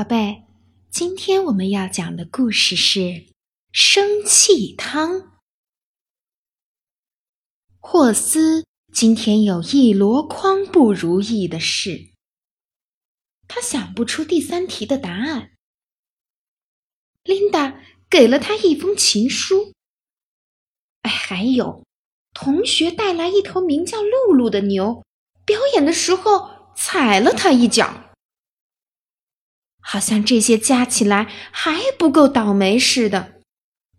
宝贝，今天我们要讲的故事是生气汤。霍斯今天有一箩筐不如意的事，他想不出第三题的答案。琳达给了他一封情书。哎，还有，同学带来一头名叫露露的牛，表演的时候踩了他一脚。好像这些加起来还不够倒霉似的。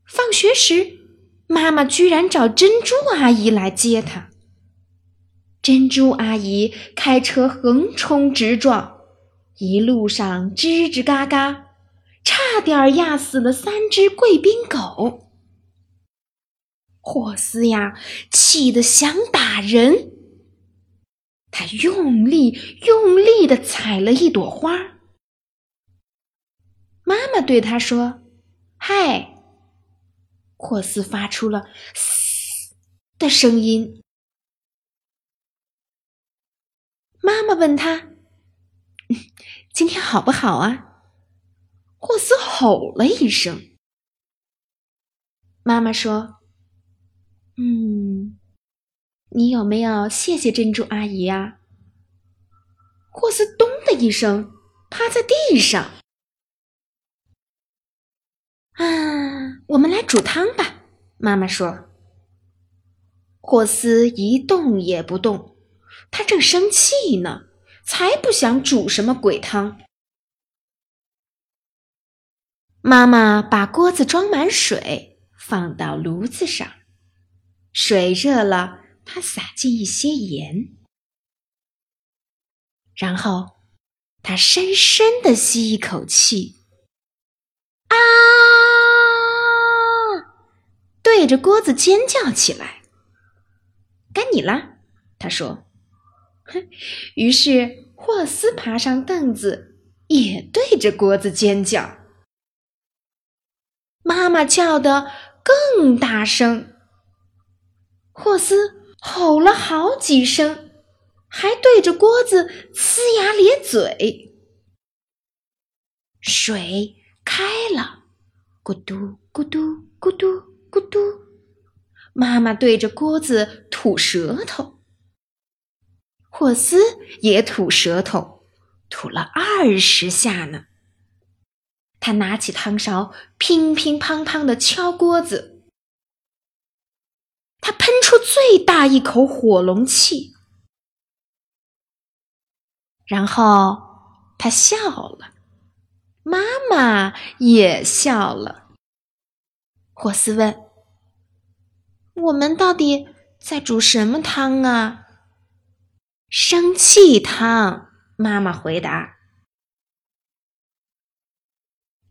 放学时，妈妈居然找珍珠阿姨来接她。珍珠阿姨开车横冲直撞，一路上吱吱嘎嘎，差点压死了三只贵宾狗。霍斯呀，气得想打人。他用力用力地采了一朵花。妈妈对他说：“嗨。”霍斯发出了“嘶”的声音。妈妈问他：“今天好不好啊？”霍斯吼了一声。妈妈说：“嗯，你有没有谢谢珍珠阿姨呀？”霍斯“咚”的一声趴在地上。啊，我们来煮汤吧。妈妈说。霍斯一动也不动，他正生气呢，才不想煮什么鬼汤。妈妈把锅子装满水，放到炉子上，水热了，她撒进一些盐，然后她深深的吸一口气，啊！对着锅子尖叫起来，该你了，他说。哼，于是霍斯爬上凳子，也对着锅子尖叫。妈妈叫得更大声，霍斯吼了好几声，还对着锅子呲牙咧嘴。水开了，咕嘟咕嘟咕嘟。咕嘟，妈妈对着锅子吐舌头，霍斯也吐舌头，吐了二十下呢。他拿起汤勺，乒乒乓乓的敲锅子。他喷出最大一口火龙气，然后他笑了，妈妈也笑了。霍斯问：“我们到底在煮什么汤啊？”“生气汤。”妈妈回答。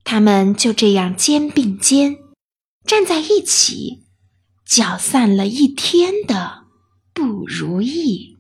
他们就这样肩并肩站在一起，搅散了一天的不如意。